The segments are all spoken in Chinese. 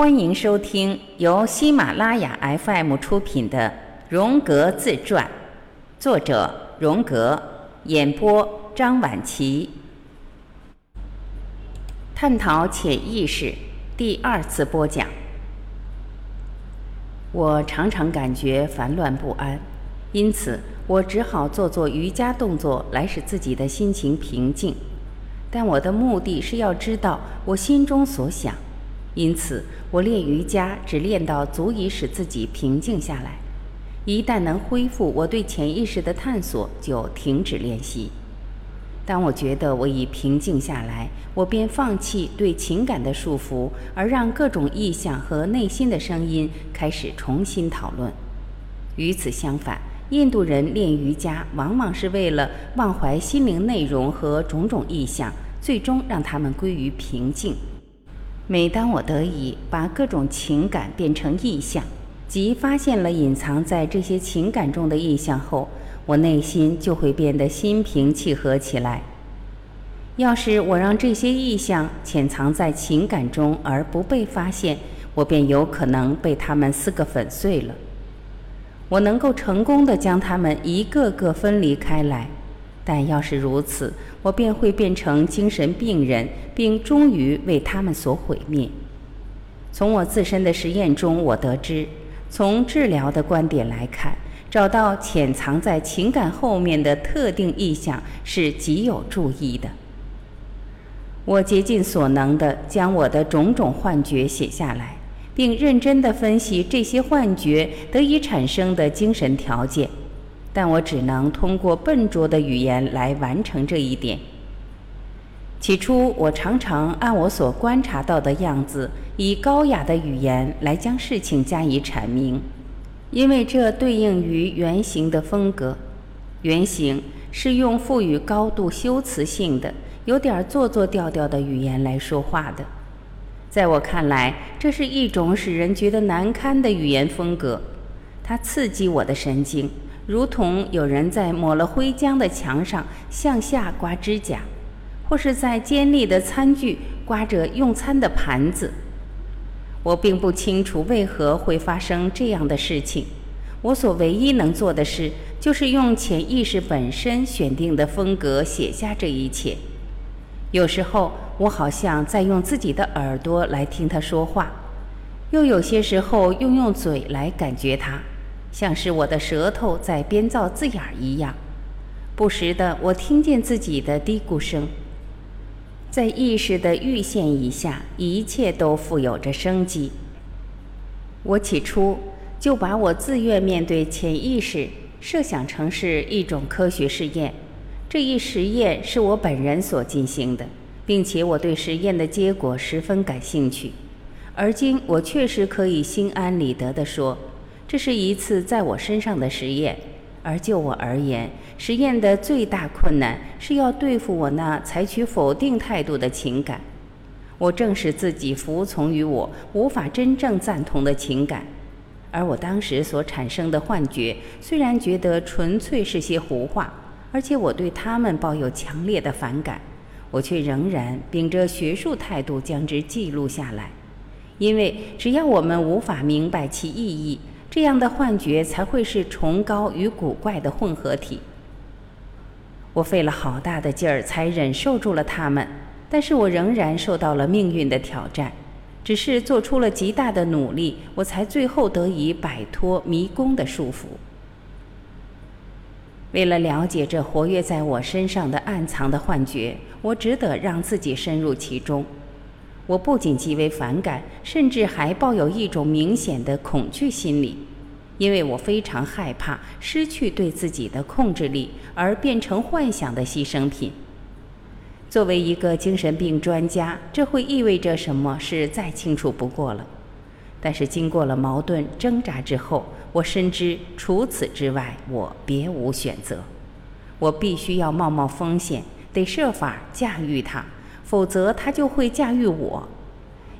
欢迎收听由喜马拉雅 FM 出品的《荣格自传》，作者荣格，演播张晚琪。探讨潜意识第二次播讲。我常常感觉烦乱不安，因此我只好做做瑜伽动作来使自己的心情平静。但我的目的是要知道我心中所想，因此我练瑜伽只练到足以使自己平静下来。一旦能恢复我对潜意识的探索，就停止练习。当我觉得我已平静下来，我便放弃对情感的束缚，而让各种意象和内心的声音开始重新讨论。与此相反，印度人练瑜伽往往是为了忘怀心灵内容和种种意象，最终让他们归于平静。每当我得以把各种情感变成意象，即发现了隐藏在这些情感中的意象后，我内心就会变得心平气和起来。要是我让这些意象潜藏在情感中而不被发现，我便有可能被它们撕个粉碎了。我能够成功的将它们一个个分离开来，但要是如此，我便会变成精神病人，并终于为他们所毁灭。从我自身的实验中，我得知，从治疗的观点来看。找到潜藏在情感后面的特定意象是极有注意的。我竭尽所能地将我的种种幻觉写下来，并认真地分析这些幻觉得以产生的精神条件，但我只能通过笨拙的语言来完成这一点。起初，我常常按我所观察到的样子，以高雅的语言来将事情加以阐明。因为这对应于原型的风格，原型是用赋予高度修辞性的、有点做作调调的语言来说话的。在我看来，这是一种使人觉得难堪的语言风格，它刺激我的神经，如同有人在抹了灰浆的墙上向下刮指甲，或是在尖利的餐具刮着用餐的盘子。我并不清楚为何会发生这样的事情。我所唯一能做的事，就是用潜意识本身选定的风格写下这一切。有时候，我好像在用自己的耳朵来听他说话；又有些时候，用用嘴来感觉他，像是我的舌头在编造字眼一样。不时的，我听见自己的嘀咕声。在意识的预线以下，一切都富有着生机。我起初就把我自愿面对潜意识设想成是一种科学实验，这一实验是我本人所进行的，并且我对实验的结果十分感兴趣。而今，我确实可以心安理得地说，这是一次在我身上的实验。而就我而言，实验的最大困难是要对付我那采取否定态度的情感。我正视自己服从于我无法真正赞同的情感，而我当时所产生的幻觉，虽然觉得纯粹是些胡话，而且我对他们抱有强烈的反感，我却仍然秉着学术态度将之记录下来，因为只要我们无法明白其意义。这样的幻觉才会是崇高与古怪的混合体。我费了好大的劲儿才忍受住了它们，但是我仍然受到了命运的挑战。只是做出了极大的努力，我才最后得以摆脱迷宫的束缚。为了了解这活跃在我身上的暗藏的幻觉，我只得让自己深入其中。我不仅极为反感，甚至还抱有一种明显的恐惧心理，因为我非常害怕失去对自己的控制力，而变成幻想的牺牲品。作为一个精神病专家，这会意味着什么是再清楚不过了。但是经过了矛盾挣扎之后，我深知除此之外，我别无选择。我必须要冒冒风险，得设法驾驭它。否则，他就会驾驭我。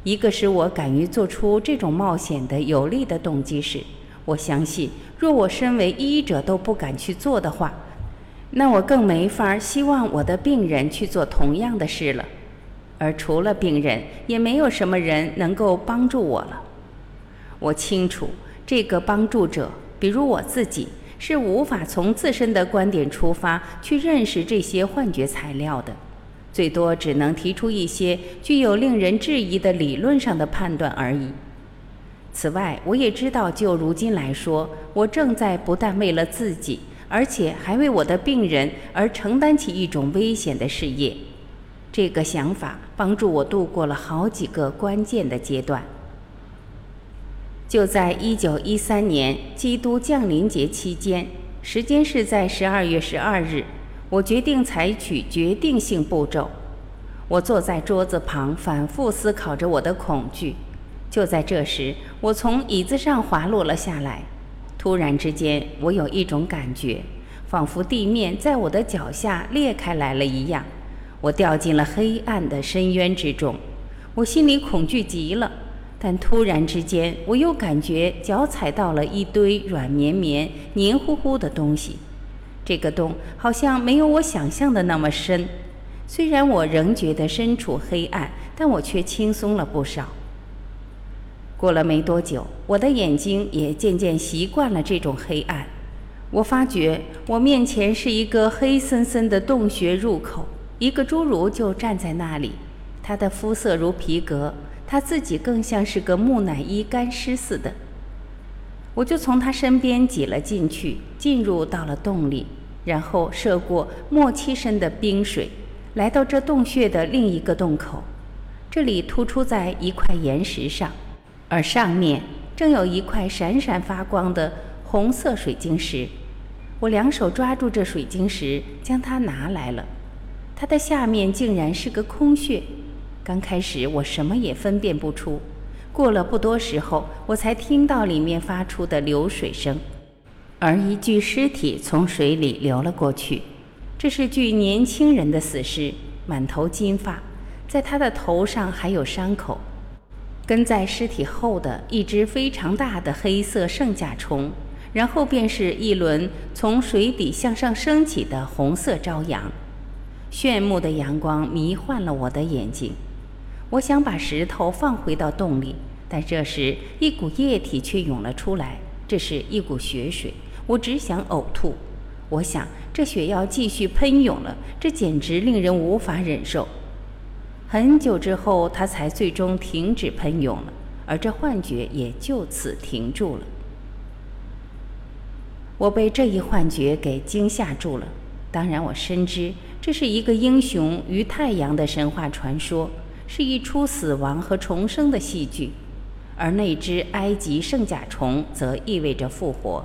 一个使我敢于做出这种冒险的有力的动机是，我相信，若我身为医者都不敢去做的话，那我更没法希望我的病人去做同样的事了。而除了病人，也没有什么人能够帮助我了。我清楚，这个帮助者，比如我自己，是无法从自身的观点出发去认识这些幻觉材料的，最多只能提出一些具有令人质疑的理论上的判断而已。此外，我也知道，就如今来说，我正在不但为了自己，而且还为我的病人而承担起一种危险的事业。这个想法帮助我度过了好几个关键的阶段。就在一九一三年基督降临节期间，时间是在十二月十二日，我决定采取决定性步骤。我坐在桌子旁，反复思考着我的恐惧。就在这时，我从椅子上滑落了下来。突然之间，我有一种感觉，仿佛地面在我的脚下裂开来了一样。我掉进了黑暗的深渊之中，我心里恐惧极了。但突然之间，我又感觉脚踩到了一堆软绵绵、黏糊糊的东西。这个洞好像没有我想象的那么深。虽然我仍觉得身处黑暗，但我却轻松了不少。过了没多久，我的眼睛也渐渐习惯了这种黑暗。我发觉我面前是一个黑森森的洞穴入口。一个侏儒就站在那里，他的肤色如皮革，他自己更像是个木乃伊干尸似的。我就从他身边挤了进去，进入到了洞里，然后涉过莫七深的冰水，来到这洞穴的另一个洞口。这里突出在一块岩石上，而上面正有一块闪闪发光的红色水晶石。我两手抓住这水晶石，将它拿来了。它的下面竟然是个空穴，刚开始我什么也分辨不出，过了不多时候，我才听到里面发出的流水声，而一具尸体从水里流了过去。这是具年轻人的死尸，满头金发，在他的头上还有伤口。跟在尸体后的一只非常大的黑色圣甲虫，然后便是一轮从水底向上升起的红色朝阳。炫目的阳光迷幻了我的眼睛，我想把石头放回到洞里，但这时一股液体却涌了出来，这是一股血水，我只想呕吐。我想这血要继续喷涌了，这简直令人无法忍受。很久之后，它才最终停止喷涌了，而这幻觉也就此停住了。我被这一幻觉给惊吓住了，当然我深知。这是一个英雄与太阳的神话传说，是一出死亡和重生的戏剧，而那只埃及圣甲虫则意味着复活。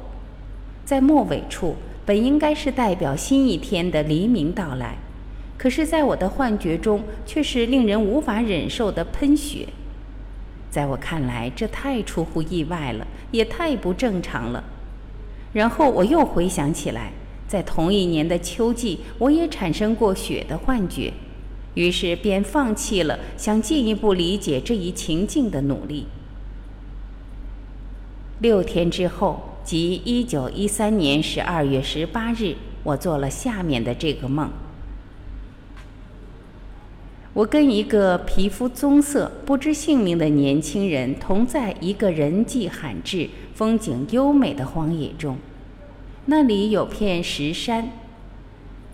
在末尾处，本应该是代表新一天的黎明到来，可是，在我的幻觉中，却是令人无法忍受的喷血。在我看来，这太出乎意外了，也太不正常了。然后我又回想起来。在同一年的秋季，我也产生过雪的幻觉，于是便放弃了想进一步理解这一情境的努力。六天之后，即一九一三年十二月十八日，我做了下面的这个梦：我跟一个皮肤棕色、不知姓名的年轻人同在一个人迹罕至、风景优美的荒野中。那里有片石山，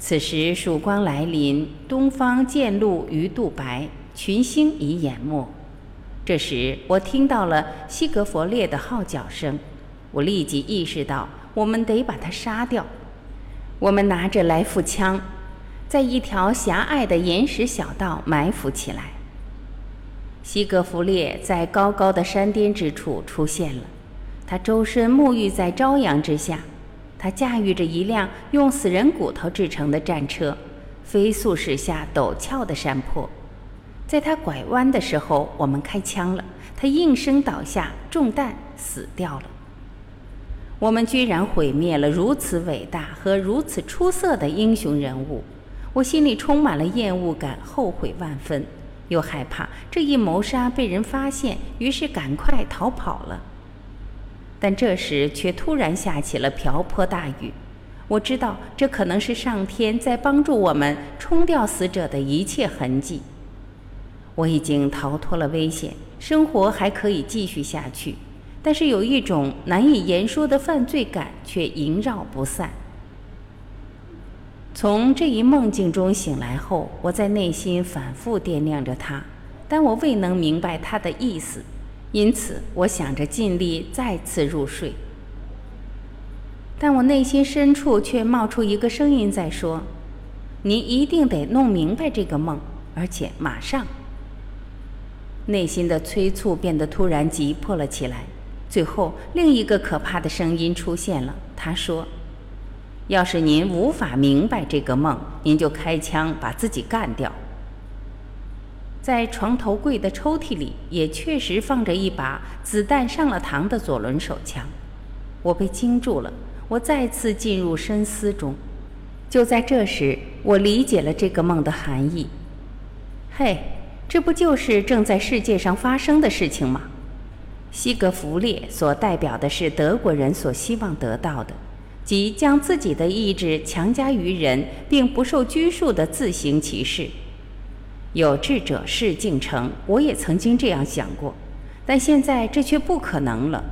此时曙光来临，东方渐露鱼肚白，群星已淹没。这时，我听到了西格弗列的号角声，我立即意识到，我们得把他杀掉。我们拿着来复枪，在一条狭隘的岩石小道埋伏起来。西格弗列在高高的山巅之处出现了，他周身沐浴在朝阳之下。他驾驭着一辆用死人骨头制成的战车，飞速驶下陡峭的山坡。在他拐弯的时候，我们开枪了，他应声倒下，中弹死掉了。我们居然毁灭了如此伟大和如此出色的英雄人物，我心里充满了厌恶感，后悔万分，又害怕这一谋杀被人发现，于是赶快逃跑了。但这时却突然下起了瓢泼大雨，我知道这可能是上天在帮助我们冲掉死者的一切痕迹。我已经逃脱了危险，生活还可以继续下去，但是有一种难以言说的犯罪感却萦绕不散。从这一梦境中醒来后，我在内心反复掂量着它，但我未能明白它的意思，因此我想着尽力再次入睡。但我内心深处却冒出一个声音在说：“您一定得弄明白这个梦，而且马上。”内心的催促变得突然急迫了起来。最后，另一个可怕的声音出现了，他说。要是您无法明白这个梦，您就开枪把自己干掉。在床头柜的抽屉里，也确实放着一把子弹上了膛的左轮手枪。我被惊住了，我再次进入深思中。就在这时，我理解了这个梦的含义。嘿，这不就是正在世界上发生的事情吗？西格弗列所代表的是德国人所希望得到的。即将自己的意志强加于人，并不受拘束的自行其事。有志者事竟成，我也曾经这样想过，但现在这却不可能了。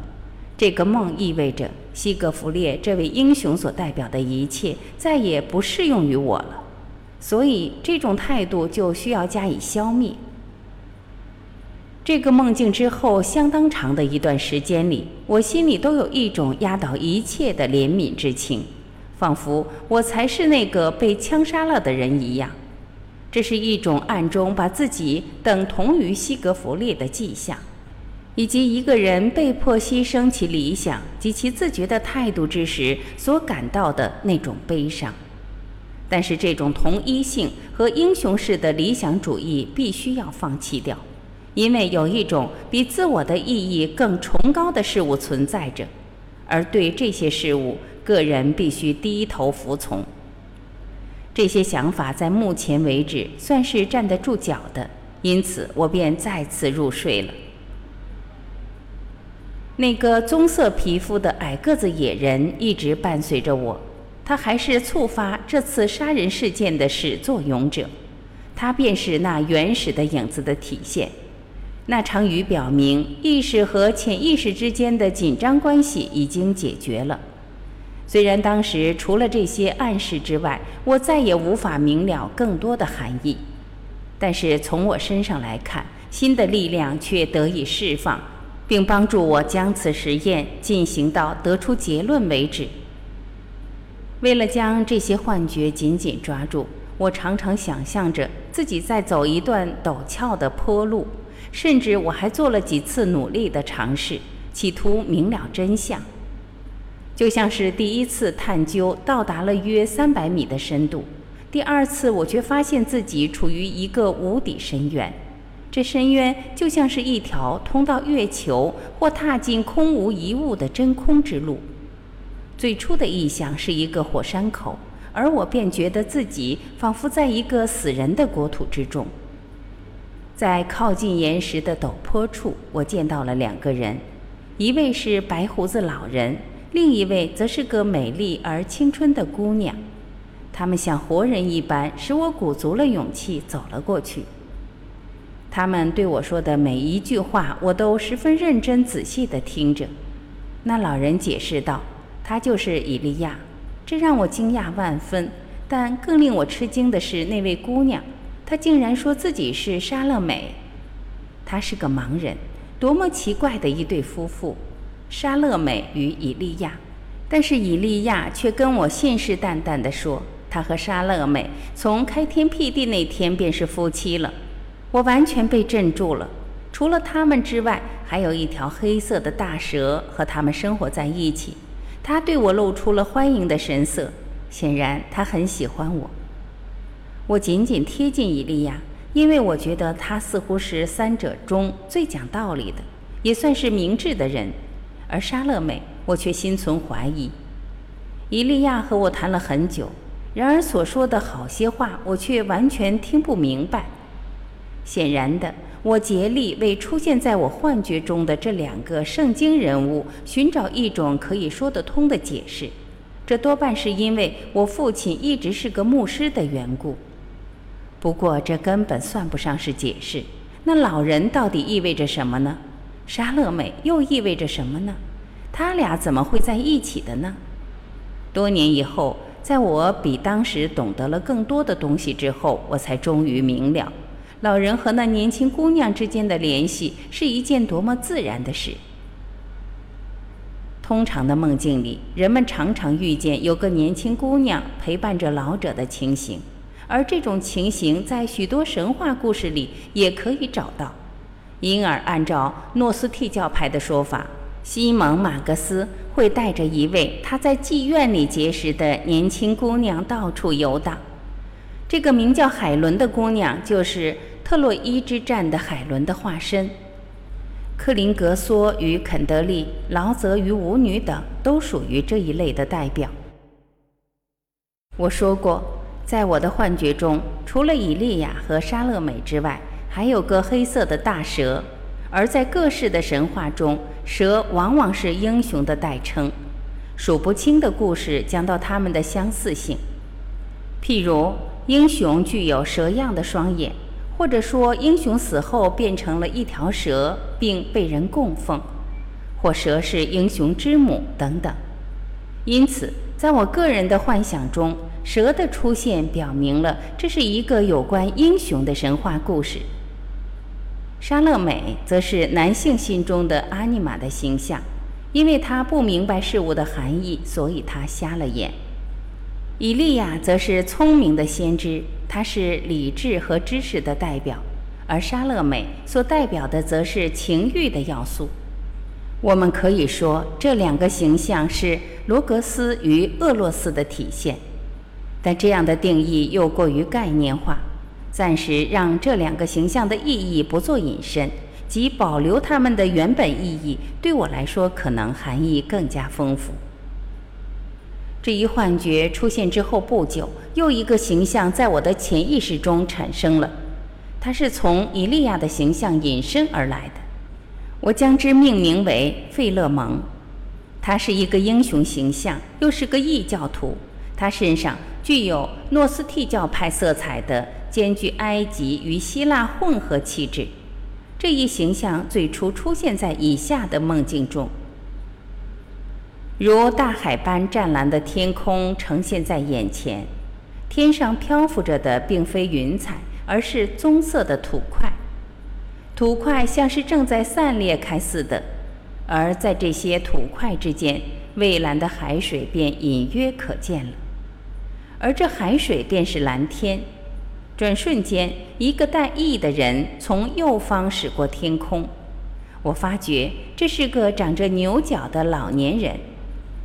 这个梦意味着西格弗列这位英雄所代表的一切再也不适用于我了，所以这种态度就需要加以消灭。这个梦境之后，相当长的一段时间里，我心里都有一种压倒一切的怜悯之情，仿佛我才是那个被枪杀了的人一样。这是一种暗中把自己等同于西格弗利的迹象，以及一个人被迫牺牲其理想及其自觉的态度之时所感到的那种悲伤。但是，这种同一性和英雄式的理想主义必须要放弃掉。因为有一种比自我的意义更崇高的事物存在着，而对这些事物，个人必须低头服从。这些想法在目前为止算是站得住脚的，因此我便再次入睡了。那个棕色皮肤的矮个子野人一直伴随着我，他还是触发这次杀人事件的始作俑者，他便是那原始的影子的体现。那场雨表明，意识和潜意识之间的紧张关系已经解决了。虽然当时除了这些暗示之外，我再也无法明了更多的含义，但是从我身上来看，新的力量却得以释放，并帮助我将此实验进行到得出结论为止。为了将这些幻觉紧紧抓住，我常常想象着自己在走一段陡峭的坡路。甚至我还做了几次努力的尝试，企图明了真相。就像是第一次探究到达了约三百米的深度，第二次我却发现自己处于一个无底深渊。这深渊就像是一条通到月球或踏进空无一物的真空之路。最初的意象是一个火山口，而我便觉得自己仿佛在一个死人的国土之中。在靠近岩石的陡坡处，我见到了两个人，一位是白胡子老人，另一位则是个美丽而青春的姑娘。他们像活人一般，使我鼓足了勇气走了过去。他们对我说的每一句话，我都十分认真仔细地听着。那老人解释道：“他就是伊利亚。”这让我惊讶万分。但更令我吃惊的是那位姑娘。她竟然说自己是莎乐美，她是个盲人，多么奇怪的一对夫妇，莎乐美与以利亚。但是以利亚却跟我信誓旦旦地说，他和莎乐美从开天辟地那天便是夫妻了。我完全被镇住了。除了他们之外，还有一条黑色的大蛇和他们生活在一起。他对我露出了欢迎的神色，显然他很喜欢我。我紧紧贴近以利亚，因为我觉得他似乎是三者中最讲道理的，也算是明智的人。而莎乐美，我却心存怀疑。伊利亚和我谈了很久，然而所说的好些话，我却完全听不明白。显然的，我竭力为出现在我幻觉中的这两个圣经人物寻找一种可以说得通的解释。这多半是因为我父亲一直是个牧师的缘故。不过，这根本算不上是解释，那老人到底意味着什么呢？沙乐美又意味着什么呢？他俩怎么会在一起的呢？多年以后，在我比当时懂得了更多的东西之后，我才终于明了，老人和那年轻姑娘之间的联系是一件多么自然的事。通常的梦境里，人们常常遇见有个年轻姑娘陪伴着老者的情形，而这种情形在许多神话故事里也可以找到。因而，按照诺斯替教派的说法，西蒙·马格斯会带着一位他在妓院里结识的年轻姑娘到处游荡。这个名叫海伦的姑娘，就是特洛伊之战的海伦的化身。克林格梭与肯德利、劳泽与舞女等都属于这一类的代表。我说过，在我的幻觉中，除了以利亚和莎乐美之外，还有个黑色的大蛇。而在各式的神话中，蛇往往是英雄的代称。数不清的故事讲到它们的相似性，譬如英雄具有蛇样的双眼。或者说，英雄死后变成了一条蛇，并被人供奉，或蛇是英雄之母等等。因此，在我个人的幻想中，蛇的出现表明了这是一个有关英雄的神话故事。莎乐美则是男性心中的阿尼玛的形象，因为他不明白事物的含义，所以他瞎了眼。以利亚则是聪明的先知。他是理智和知识的代表，而莎乐美所代表的则是情欲的要素。我们可以说，这两个形象是罗格斯与厄洛斯的体现，但这样的定义又过于概念化。暂时让这两个形象的意义不做引申，即保留它们的原本意义，对我来说可能含义更加丰富。这一幻觉出现之后不久，又一个形象在我的潜意识中产生了。它是从伊利亚的形象引申而来的。我将之命名为费勒蒙。他是一个英雄形象，又是个异教徒。他身上具有诺斯替教派色彩的兼具埃及与希腊混合气质。这一形象最初出现在以下的梦境中。如大海般湛蓝的天空呈现在眼前，天上漂浮着的并非云彩，而是棕色的土块，土块像是正在散裂开似的，而在这些土块之间，蔚蓝的海水便隐约可见了，而这海水便是蓝天。转瞬间，一个带翼的人从右方驶过天空，我发觉这是个长着牛角的老年人。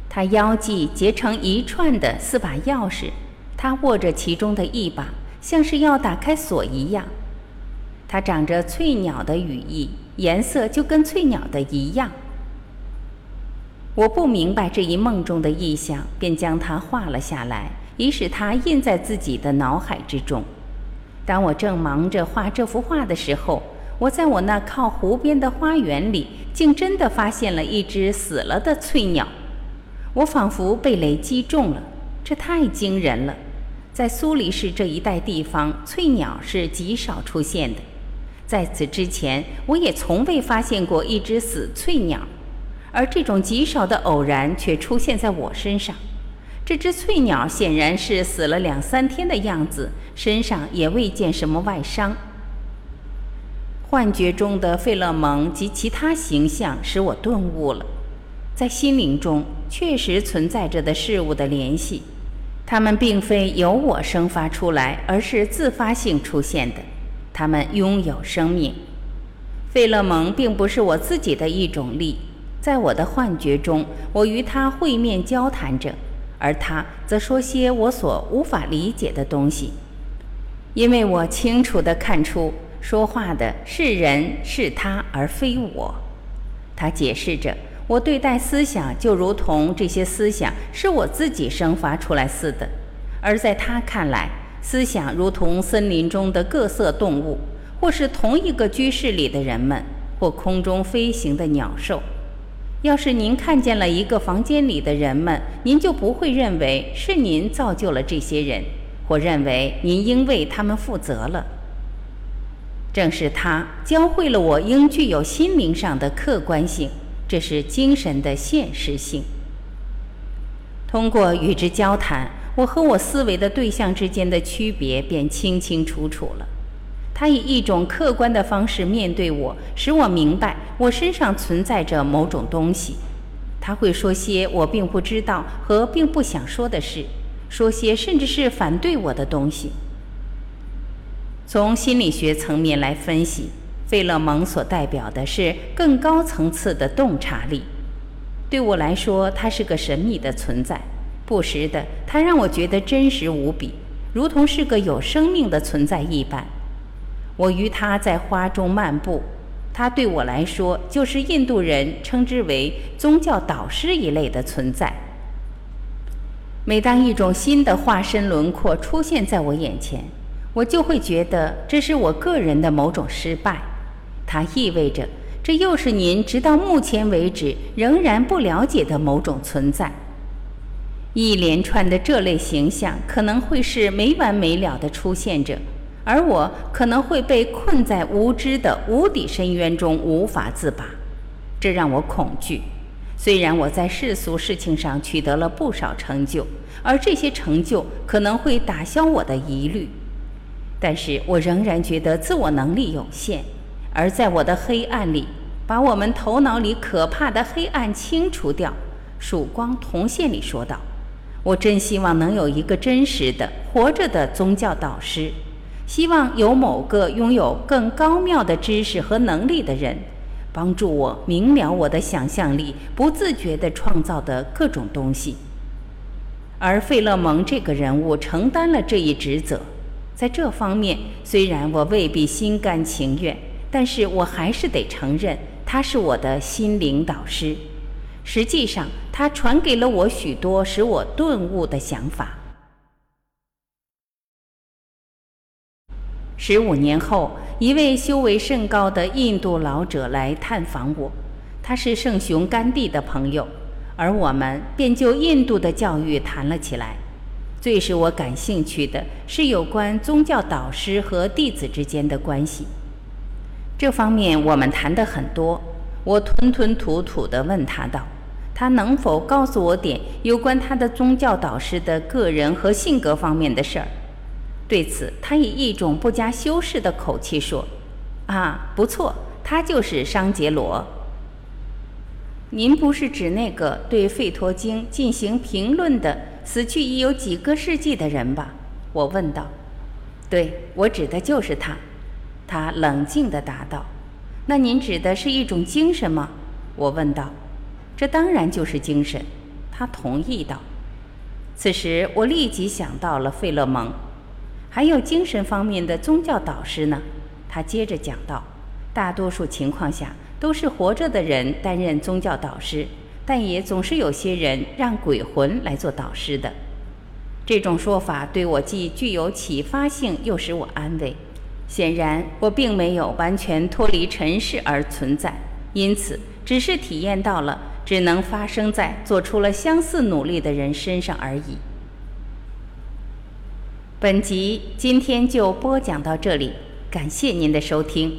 他腰际结成一串的四把钥匙，他握着其中的一把，像是要打开锁一样。他长着翠鸟的羽翼，颜色就跟翠鸟的一样。我不明白这一梦中的意象，便将它画了下来，以使它印在自己的脑海之中。当我正忙着画这幅画的时候，我在我那靠湖边的花园里，竟真的发现了一只死了的翠鸟。我仿佛被雷击中了，这太惊人了。在苏黎世这一带地方，翠鸟是极少出现的。在此之前，我也从未发现过一只死翠鸟，而这种极少的偶然却出现在我身上。这只翠鸟显然是死了两三天的样子，身上也未见什么外伤。幻觉中的费勒蒙及其他形象使我顿悟了。在心灵中确实存在着的事物的联系，它们并非由我生发出来，而是自发性出现的。它们拥有生命。费勒蒙并不是我自己的一种力，在我的幻觉中，我与他会面交谈着，而他则说些我所无法理解的东西，因为我清楚地看出说话的是人，是他，而非我。他解释着。我对待思想就如同这些思想是我自己生发出来似的，而在他看来，思想如同森林中的各色动物，或是同一个居室里的人们，或空中飞行的鸟兽。要是您看见了一个房间里的人们，您就不会认为是您造就了这些人，或认为您应为他们负责了。正是他教会了我应具有心灵上的客观性，这是精神的现实性。通过与之交谈，我和我思维的对象之间的区别便清清楚楚了。他以一种客观的方式面对我，使我明白我身上存在着某种东西。他会说些我并不知道和并不想说的事，说些甚至是反对我的东西。从心理学层面来分析，费勒蒙所代表的是更高层次的洞察力。对我来说，他是个神秘的存在。不时的，他让我觉得真实无比，如同是个有生命的存在一般。我与他在花中漫步。他对我来说，就是印度人称之为宗教导师一类的存在。每当一种新的化身轮廓出现在我眼前，我就会觉得这是我个人的某种失败。它意味着，这又是您直到目前为止仍然不了解的某种存在。一连串的这类形象可能会是没完没了的出现着。而我可能会被困在无知的无底深渊中无法自拔，这让我恐惧。虽然我在世俗事情上取得了不少成就，而这些成就可能会打消我的疑虑，但是我仍然觉得自我能力有限。而在我的黑暗里，把我们头脑里可怕的黑暗清除掉，曙光铜线里说道：“我真希望能有一个真实的活着的宗教导师。”希望有某个拥有更高妙的知识和能力的人，帮助我明了我的想象力不自觉地创造的各种东西。而费勒蒙这个人物承担了这一职责，在这方面虽然我未必心甘情愿，但是我还是得承认他是我的心灵导师。实际上，他传给了我许多使我顿悟的想法。十五年后，一位修为甚高的印度老者来探访我，他是圣雄甘地的朋友，而我们便就印度的教育谈了起来。最使我感兴趣的是有关宗教导师和弟子之间的关系。这方面我们谈得很多。我吞吞吐吐地问他道：“他能否告诉我点有关他的宗教导师的个人和性格方面的事儿？”对此，他以一种不加修饰的口气说：“啊，不错，他就是商杰罗。您不是指那个对《费陀经》进行评论的死去已有几个世纪的人吧？”我问道。“对，我指的就是他。”他冷静地答道。“那您指的是一种精神吗？”我问道。“这当然就是精神。”他同意道。此时，我立即想到了费勒蒙。还有精神方面的宗教导师呢，他接着讲道：大多数情况下都是活着的人担任宗教导师，但也总是有些人让鬼魂来做导师的。这种说法对我既具有启发性，又使我安慰。显然，我并没有完全脱离尘世而存在，因此只是体验到了只能发生在做出了相似努力的人身上而已。本集今天就播讲到这里，感谢您的收听。